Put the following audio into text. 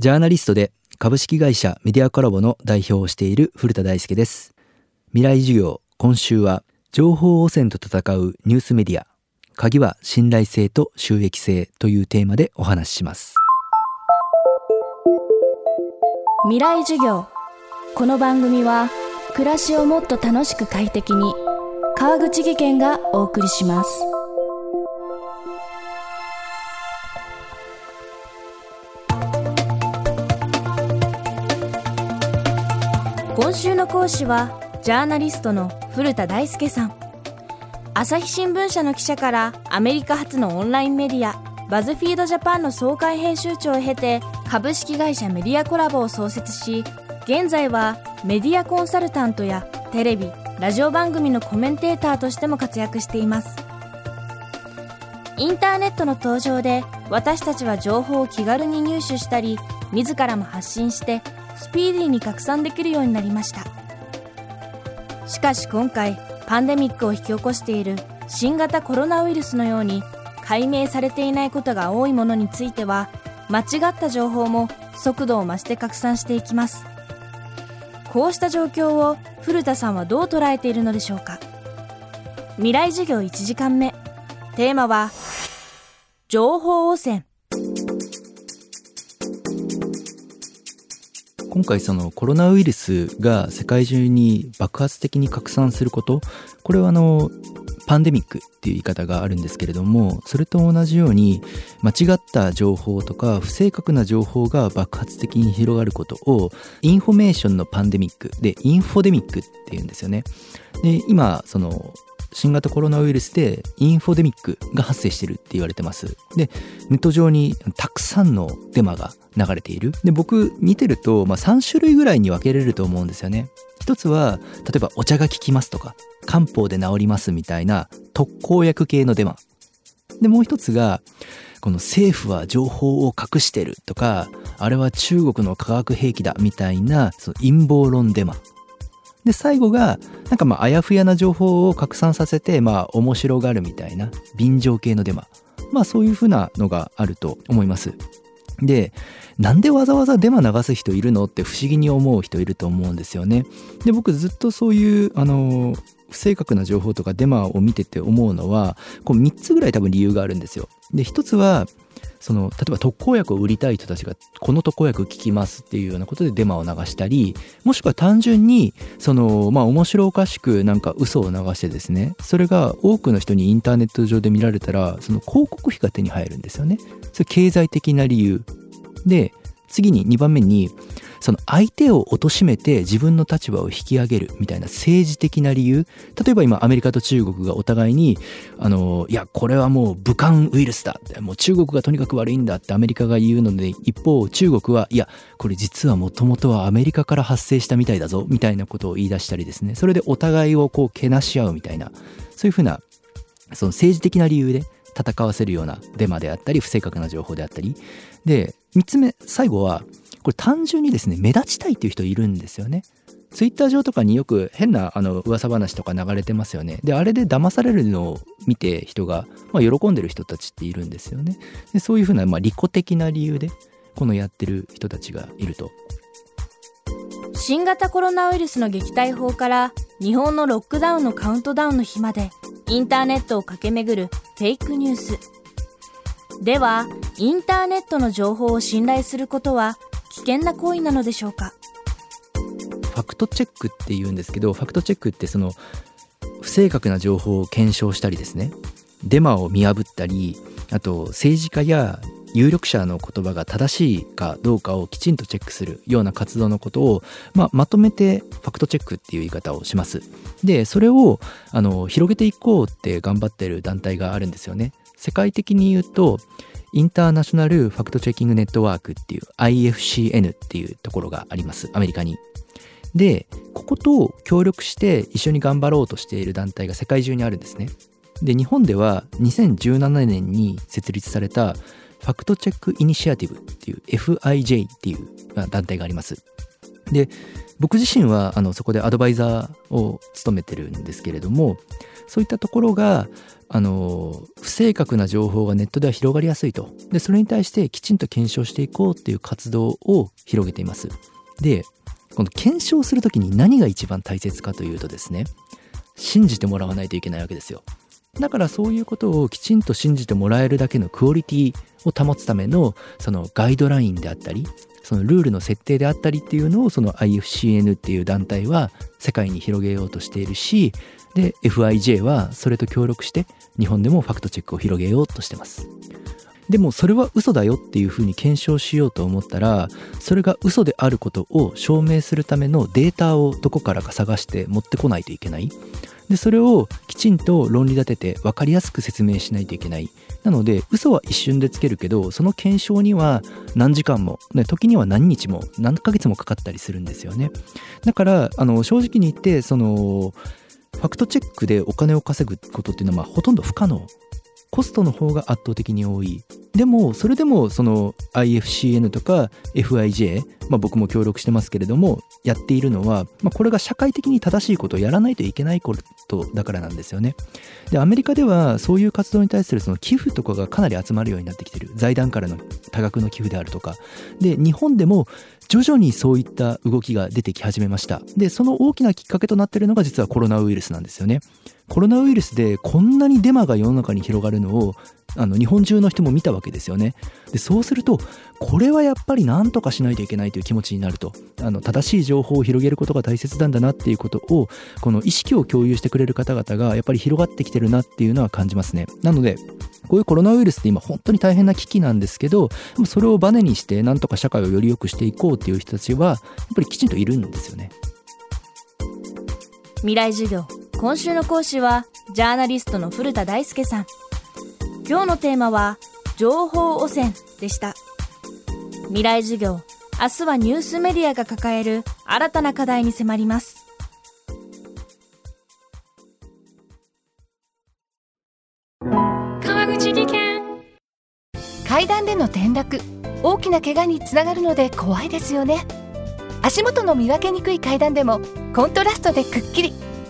ジャーナリストで株式会社メディアコラボの代表をしている古田大輔です。未来授業今週は情報汚染と戦うニュースメディア。鍵は信頼性と収益性というテーマでお話しします。未来授業。この番組は暮らしをもっと楽しく快適に。川口義賢がお送りします。週の講師はジャーナリストの古田大輔さん。朝日新聞社の記者からアメリカ発のオンラインメディアバズフィードジャパンの総会編集長を経て株式会社メディアコラボを創設し現在はメディアコンサルタントやテレビラジオ番組のコメンテーターとしても活躍しています。インターネットの登場で私たちは情報を気軽に入手したり自らも発信してスピーディーに拡散できるようになりました。しかし今回パンデミックを引き起こしている新型コロナウイルスのように解明されていないことが多いものについては間違った情報も速度を増して拡散していきます。こうした状況を古田さんはどう捉えているのでしょうか。未来授業1時間目。テーマは情報汚染。今回そのコロナウイルスが世界中に爆発的に拡散すること。これはあのパンデミックっていう言い方があるんですけれどもそれと同じように間違った情報とか不正確な情報が爆発的に広がることをインフォメーションのパンデミックでインフォデミックっていうんですよね。で今その新型コロナウイルスでインフォデミックが発生してるって言われてます。でネット上にたくさんのデマが流れている。で僕見てると、まあ、3種類ぐらいに分けれると思うんですよね。一つは例えばお茶が効きますとか漢方で治りますみたいな特効薬系のデマ。でもう一つがこの政府は情報を隠してるとかあれは中国の化学兵器だみたいなその陰謀論デマ。で最後がなんかまああやふやな情報を拡散させてまあ面白がるみたいな便乗系のデマ。まあそういうふうなのがあると思います。でなんでわざわざデマ流す人いるのって不思議に思う人いると思うんですよね。で僕ずっとそういうあの不正確な情報とかデマを見てて思うのはこう3つぐらい多分理由があるんですよ。で1つはその例えば特効薬を売りたい人たちがこの特効薬効きますっていうようなことでデマを流したりもしくは単純にそのまあ面白おかしくなんか嘘を流してですねそれが多くの人にインターネット上で見られたらその広告費が手に入るんですよね。それ経済的な理由。で次に2番目にその相手を貶めて自分の立場を引き上げるみたいな政治的な理由。例えば今アメリカと中国がお互いにあのいやこれはもう武漢ウイルスだもう中国がとにかく悪いんだってアメリカが言うので一方中国はいやこれ実はもともとはアメリカから発生したみたいだぞみたいなことを言い出したりですね。それでお互いをこうけなし合うみたいなそういうふうなその政治的な理由で戦わせるようなデマであったり不正確な情報であったり。で3つ目最後はこれ単純にですね目立ちたいっていう人いるんですよね。ツイッター上とかによく変なあの噂話とか流れてますよね。であれで騙されるのを見て人が、まあ、喜んでる人たちっているんですよね。でそういうふうな、まあ、利己的な理由でこのやってる人たちがいると。新型コロナウイルスの撃退法から日本のロックダウンのカウントダウンの日までインターネットを駆け巡るフェイクニュース。ではインターネットの情報を信頼することは危険な行為なのでしょうか？ファクトチェックっていうんですけどファクトチェックってその不正確な情報を検証したりですねデマを見破ったりあと政治家や有力者の言葉が正しいかどうかをきちんとチェックするような活動のことを、まあ、まとめてファクトチェックっていう言い方をします。でそれをあの広げていこうって頑張ってる団体があるんですよね。世界的に言うとインターナショナルファクトチェッキングネットワークっていう IFCN っていうところがありますアメリカに。でここと協力して一緒に頑張ろうとしている団体が世界中にあるんですね。で日本では2017年に設立されたファクトチェックイニシアティブっていう FIJ っていう団体があります。で僕自身はあのそこでアドバイザーを務めてるんですけれどもそういったところがあの不正確な情報がネットでは広がりやすいと。でそれに対してきちんと検証していこうっていう活動を広げています。でこの検証する時に何が一番大切かというとですね信じてもらわないといけないわけですよ。だからそういうことをきちんと信じてもらえるだけのクオリティを保つためのそのガイドラインであったりそのルールの設定であったりっていうのをその IFCN っていう団体は世界に広げようとしているしで FIJ はそれと協力して日本でもファクトチェックを広げようとしてます。でもそれは嘘だよっていうふうに検証しようと思ったらそれが嘘であることを証明するためのデータをどこからか探して持ってこないといけない。でそれをきちんと論理立てて分かりやすく説明しないといけない。なので嘘は一瞬でつけるけどその検証には何時間も、ね、時には何日も何ヶ月もかかったりするんですよね。だからあの正直に言ってそのファクトチェックでお金を稼ぐことっていうのはまあほとんど不可能。コストの方が圧倒的に多い。でもそれでもその IFCN とか FIJ、まあ、僕も協力してますけれどもやっているのは、まあ、これが社会的に正しいことをやらないといけないことだからなんですよね。でアメリカではそういう活動に対するその寄付とかがかなり集まるようになってきてる。財団からの多額の寄付であるとか。で日本でも徐々にそういった動きが出てき始めました。でその大きなきっかけとなっているのが実はコロナウイルスなんですよね。コロナウイルスでこんなにデマが世の中に広がるのをあの日本中の人も見たわけですよね。でそうするとこれはやっぱり何とかしないといけないという気持ちになると。あの正しい情報を広げることが大切なんだなっていうことをこの意識を共有してくれる方々がやっぱり広がってきてるなっていうのは感じますね。なのでこういうコロナウイルスって今本当に大変な危機なんですけどそれをバネにしてなんとか社会をより良くしていこうっていう人たちはやっぱりきちんといるんですよね。未来授業。今週の講師はジャーナリストの古田大輔さん。今日のテーマは情報汚染でした。未来授業明日はニュースメディアが抱える新たな課題に迫ります。川口技研。階段での転落。大きな怪我につながるので怖いですよね。足元の見分けにくい階段でもコントラストでくっきり